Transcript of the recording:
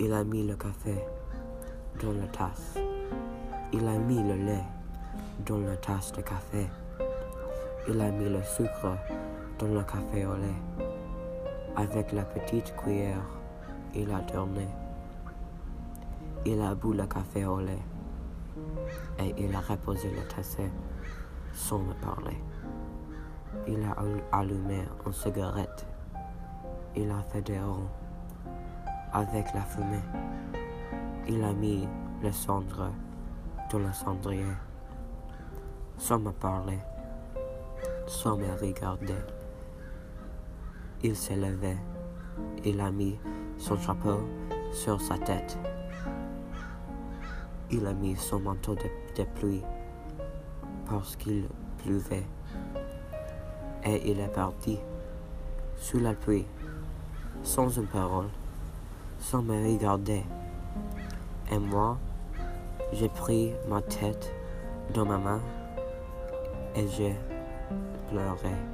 a mis le café dans la tasse. Il a mis le lait dans la tasse de café. Il a mis le sucre dans le café au lait. Avec la petite cuillère, il a tourné. Il a bu le café au lait et il a reposé le tasse sans me parler. Il a allumé une cigarette. Il a fait des ronds avec la fumée. Il a mis le cendre dans le cendrier sans me parler, sans me regarder. Il s'est levé. Il a mis son chapeau sur sa tête. Il a mis son manteau de, pluie parce qu'il pleuvait. Et il est parti sous la pluie, sans une parole, sans me regarder. Et moi, j'ai pris ma tête dans ma main et j'ai pleuré.